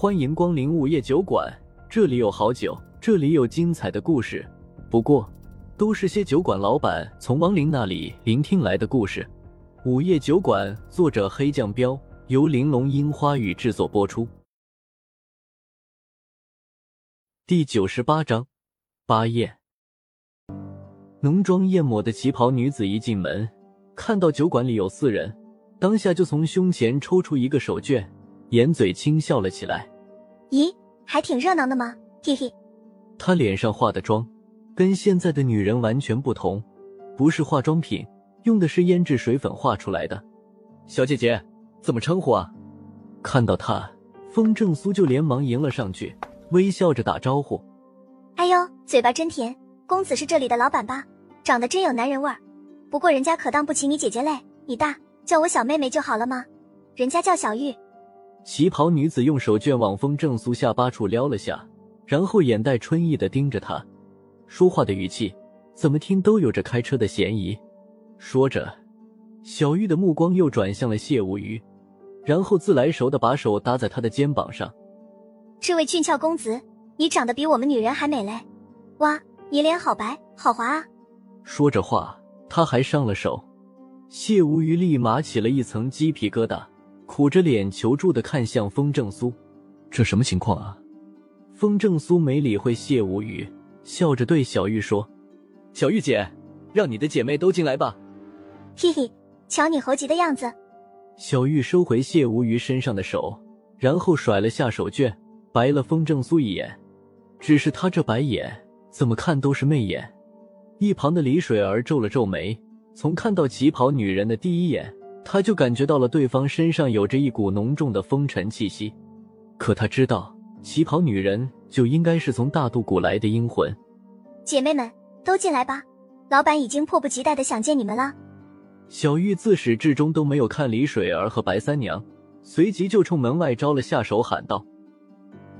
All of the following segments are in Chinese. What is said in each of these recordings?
欢迎光临午夜酒馆，这里有好酒，这里有精彩的故事。不过，都是些酒馆老板从亡灵那里聆听来的故事。午夜酒馆，作者黑酱标，由玲珑樱花雨制作播出。第九十八章，八宴。浓妆艳抹的旗袍女子一进门，看到酒馆里有四人，当下就从胸前抽出一个手绢，掩嘴轻笑了起来。咦，还挺热闹的吗？嘿嘿。她脸上化的妆，跟现在的女人完全不同，不是化妆品，用的是胭脂水粉画出来的。小姐姐，怎么称呼啊？看到她，风正苏就连忙迎了上去，微笑着打招呼。哎呦，嘴巴真甜。公子是这里的老板吧？长得真有男人味儿。不过人家可当不起你姐姐嘞，你大，叫我小妹妹就好了吗？人家叫小玉。旗袍女子用手绢往风正苏下巴处撩了下，然后眼带春意的盯着他，说话的语气怎么听都有着开车的嫌疑。说着，小玉的目光又转向了谢无虞，然后自来熟的把手搭在他的肩膀上。这位俊俏公子，你长得比我们女人还美嘞！哇！你脸好白，好滑啊！说着话，他还上了手。谢无虞立马起了一层鸡皮疙瘩，苦着脸求助的看向风正苏：“这什么情况啊？”风正苏没理会谢无虞，笑着对小玉说：“小玉姐，让你的姐妹都进来吧。”嘿嘿，瞧你猴急的样子。小玉收回谢无虞身上的手，然后甩了下手绢，白了风正苏一眼。只是他这白眼。怎么看都是媚眼。一旁的李水儿皱了皱眉，从看到旗袍女人的第一眼，他就感觉到了对方身上有着一股浓重的风尘气息。可他知道，旗袍女人就应该是从大渡谷来的阴魂。姐妹们都进来吧，老板已经迫不及待的想见你们了。小玉自始至终都没有看李水儿和白三娘，随即就冲门外招了下手，喊道：“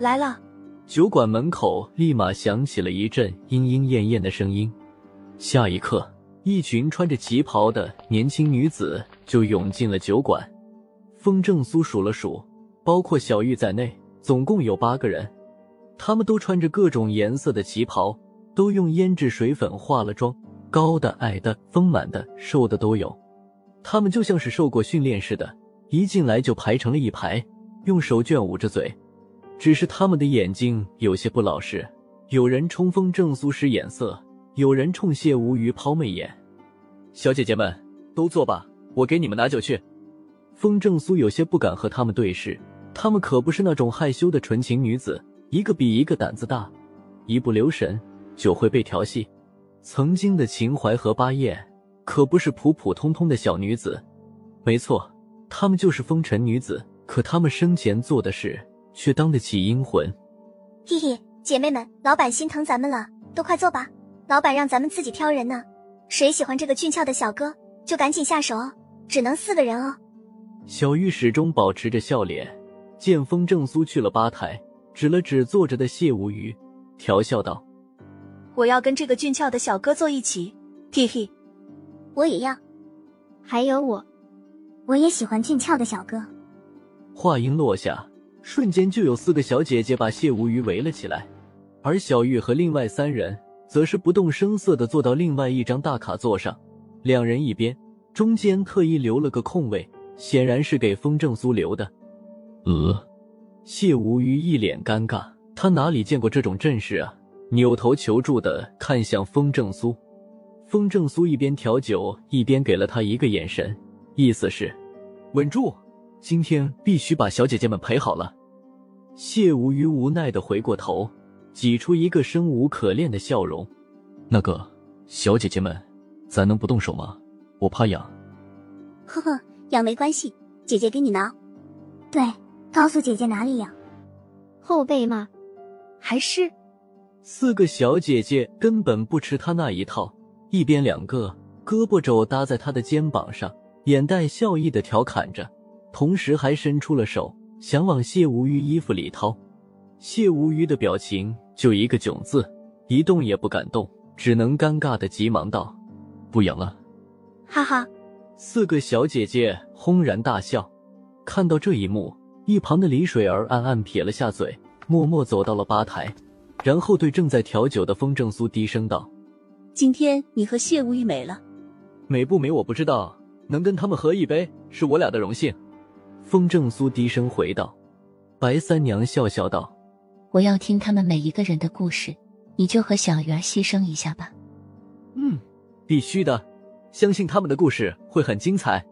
来了。”酒馆门口立马响起了一阵莺莺燕燕的声音，下一刻，一群穿着旗袍的年轻女子就涌进了酒馆。风正苏数了数，包括小玉在内，总共有八个人。他们都穿着各种颜色的旗袍，都用胭脂水粉化了妆，高的、矮的、丰满的、瘦的都有。他们就像是受过训练似的，一进来就排成了一排，用手绢捂着嘴。只是他们的眼睛有些不老实，有人冲锋正苏使眼色，有人冲谢无鱼抛媚眼。小姐姐们都坐吧，我给你们拿酒去。风正苏有些不敢和他们对视，他们可不是那种害羞的纯情女子，一个比一个胆子大，一不留神就会被调戏。曾经的秦淮和巴彦可不是普普通通的小女子，没错，她们就是风尘女子，可她们生前做的事。却当得起阴魂，嘿嘿，姐妹们，老板心疼咱们了，都快坐吧。老板让咱们自己挑人呢，谁喜欢这个俊俏的小哥，就赶紧下手哦。只能四个人哦。小玉始终保持着笑脸，见风正苏去了吧台，指了指坐着的谢无虞，调笑道：“我要跟这个俊俏的小哥坐一起。”嘿嘿，我也要。还有我，我也喜欢俊俏的小哥。话音落下。瞬间就有四个小姐姐把谢无虞围了起来，而小玉和另外三人则是不动声色的坐到另外一张大卡座上，两人一边，中间特意留了个空位，显然是给风正苏留的。呃，谢无虞一脸尴尬，他哪里见过这种阵势啊？扭头求助的看向风正苏，风正苏一边调酒一边给了他一个眼神，意思是稳住。今天必须把小姐姐们陪好了。谢无虞无奈的回过头，挤出一个生无可恋的笑容。那个小姐姐们，咱能不动手吗？我怕痒。呵呵，痒没关系，姐姐给你挠。对，告诉姐姐哪里痒。后背吗？还是？四个小姐姐根本不吃他那一套，一边两个胳膊肘搭在他的肩膀上，眼带笑意的调侃着。同时还伸出了手，想往谢无虞衣服里掏。谢无虞的表情就一个囧字，一动也不敢动，只能尴尬的急忙道：“不痒了。”哈哈，四个小姐姐轰然大笑。看到这一幕，一旁的李水儿暗暗撇了下嘴，默默走到了吧台，然后对正在调酒的风正苏低声道：“今天你和谢无虞美了，美不美我不知道，能跟他们喝一杯是我俩的荣幸。”风正苏低声回道。白三娘笑笑道：“我要听他们每一个人的故事，你就和小鱼儿牺牲一下吧。”“嗯，必须的，相信他们的故事会很精彩。”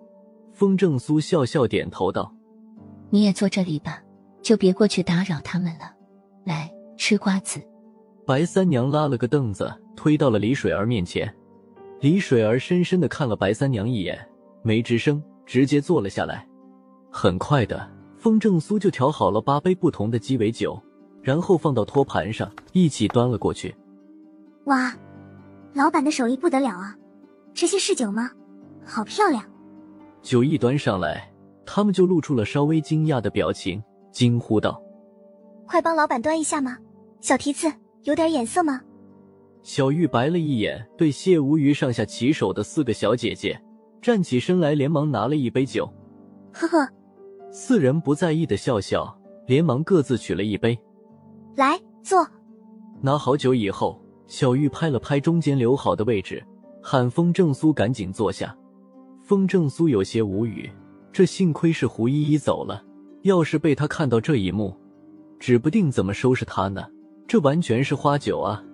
风正苏笑笑点头道：“你也坐这里吧，就别过去打扰他们了。来吃瓜子。”白三娘拉了个凳子推到了李水儿面前，李水儿深深的看了白三娘一眼，没吱声，直接坐了下来。很快的。风正苏就调好了八杯不同的鸡尾酒，然后放到托盘上，一起端了过去。哇，老板的手艺不得了啊！这些是酒吗？好漂亮！酒一端上来，他们就露出了稍微惊讶的表情，惊呼道：“快帮老板端一下嘛？小蹄子，有点眼色吗？”小玉白了一眼对谢无虞上下其手的四个小姐姐，站起身来，连忙拿了一杯酒。呵呵。四人不在意的笑笑，连忙各自取了一杯，来坐。拿好酒以后，小玉拍了拍中间留好的位置，喊风正苏赶紧坐下。风正苏有些无语，这幸亏是胡依依走了，要是被他看到这一幕，指不定怎么收拾他呢。这完全是花酒啊！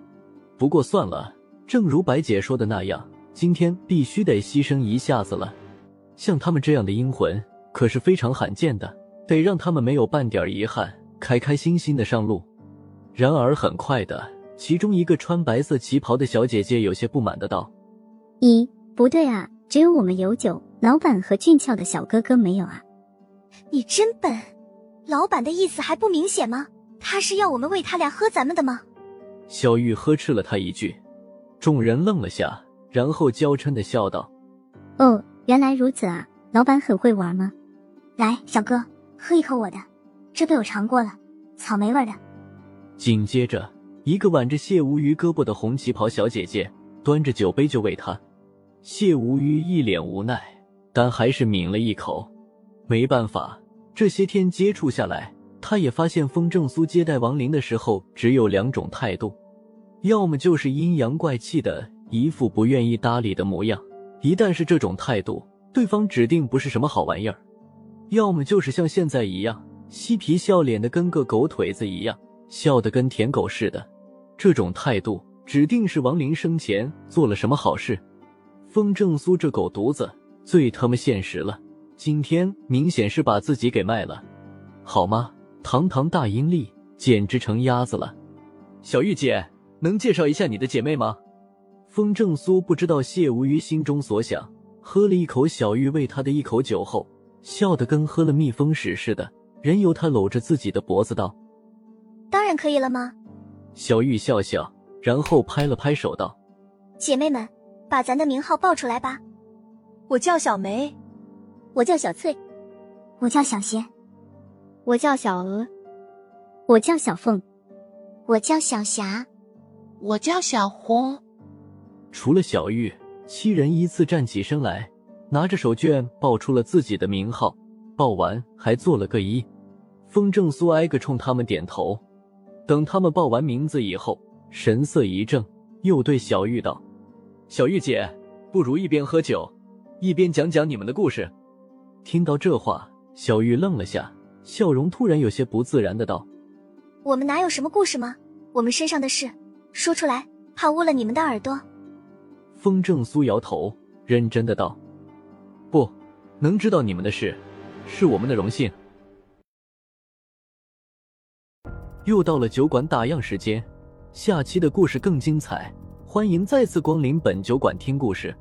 不过算了，正如白姐说的那样，今天必须得牺牲一下子了。像他们这样的阴魂。可是非常罕见的，得让他们没有半点遗憾，开开心心的上路。然而很快的，其中一个穿白色旗袍的小姐姐有些不满的道：“咦，不对啊，只有我们有酒，老板和俊俏的小哥哥没有啊？你真笨，老板的意思还不明显吗？他是要我们喂他俩喝咱们的吗？”小玉呵斥了他一句，众人愣了下，然后娇嗔的笑道：“哦，原来如此啊，老板很会玩吗？”来，小哥，喝一口我的，这杯我尝过了，草莓味的。紧接着，一个挽着谢无鱼胳膊的红旗袍小姐姐端着酒杯就喂他。谢无虞一脸无奈，但还是抿了一口。没办法，这些天接触下来，他也发现风正苏接待王林的时候只有两种态度，要么就是阴阳怪气的一副不愿意搭理的模样，一旦是这种态度，对方指定不是什么好玩意儿。要么就是像现在一样嬉皮笑脸的，跟个狗腿子一样，笑得跟舔狗似的。这种态度指定是王林生前做了什么好事。风正苏这狗犊子最他妈现实了，今天明显是把自己给卖了，好吗？堂堂大阴历简直成鸭子了。小玉姐，能介绍一下你的姐妹吗？风正苏不知道谢无虞心中所想，喝了一口小玉喂他的一口酒后。笑得跟喝了蜜蜂屎似的，任由他搂着自己的脖子道：“当然可以了吗？”小玉笑笑，然后拍了拍手道：“姐妹们，把咱的名号报出来吧。我叫小梅，我叫小翠，我叫小贤，我叫小娥，我叫小凤，我叫小霞，我叫小红。”除了小玉，七人依次站起身来。拿着手绢报出了自己的名号，报完还做了个揖。风正苏挨个冲他们点头。等他们报完名字以后，神色一正，又对小玉道：“小玉姐，不如一边喝酒，一边讲讲你们的故事。”听到这话，小玉愣了下，笑容突然有些不自然的道：“我们哪有什么故事吗？我们身上的事说出来，怕污了你们的耳朵。”风正苏摇头，认真的道。不能知道你们的事，是我们的荣幸。又到了酒馆打烊时间，下期的故事更精彩，欢迎再次光临本酒馆听故事。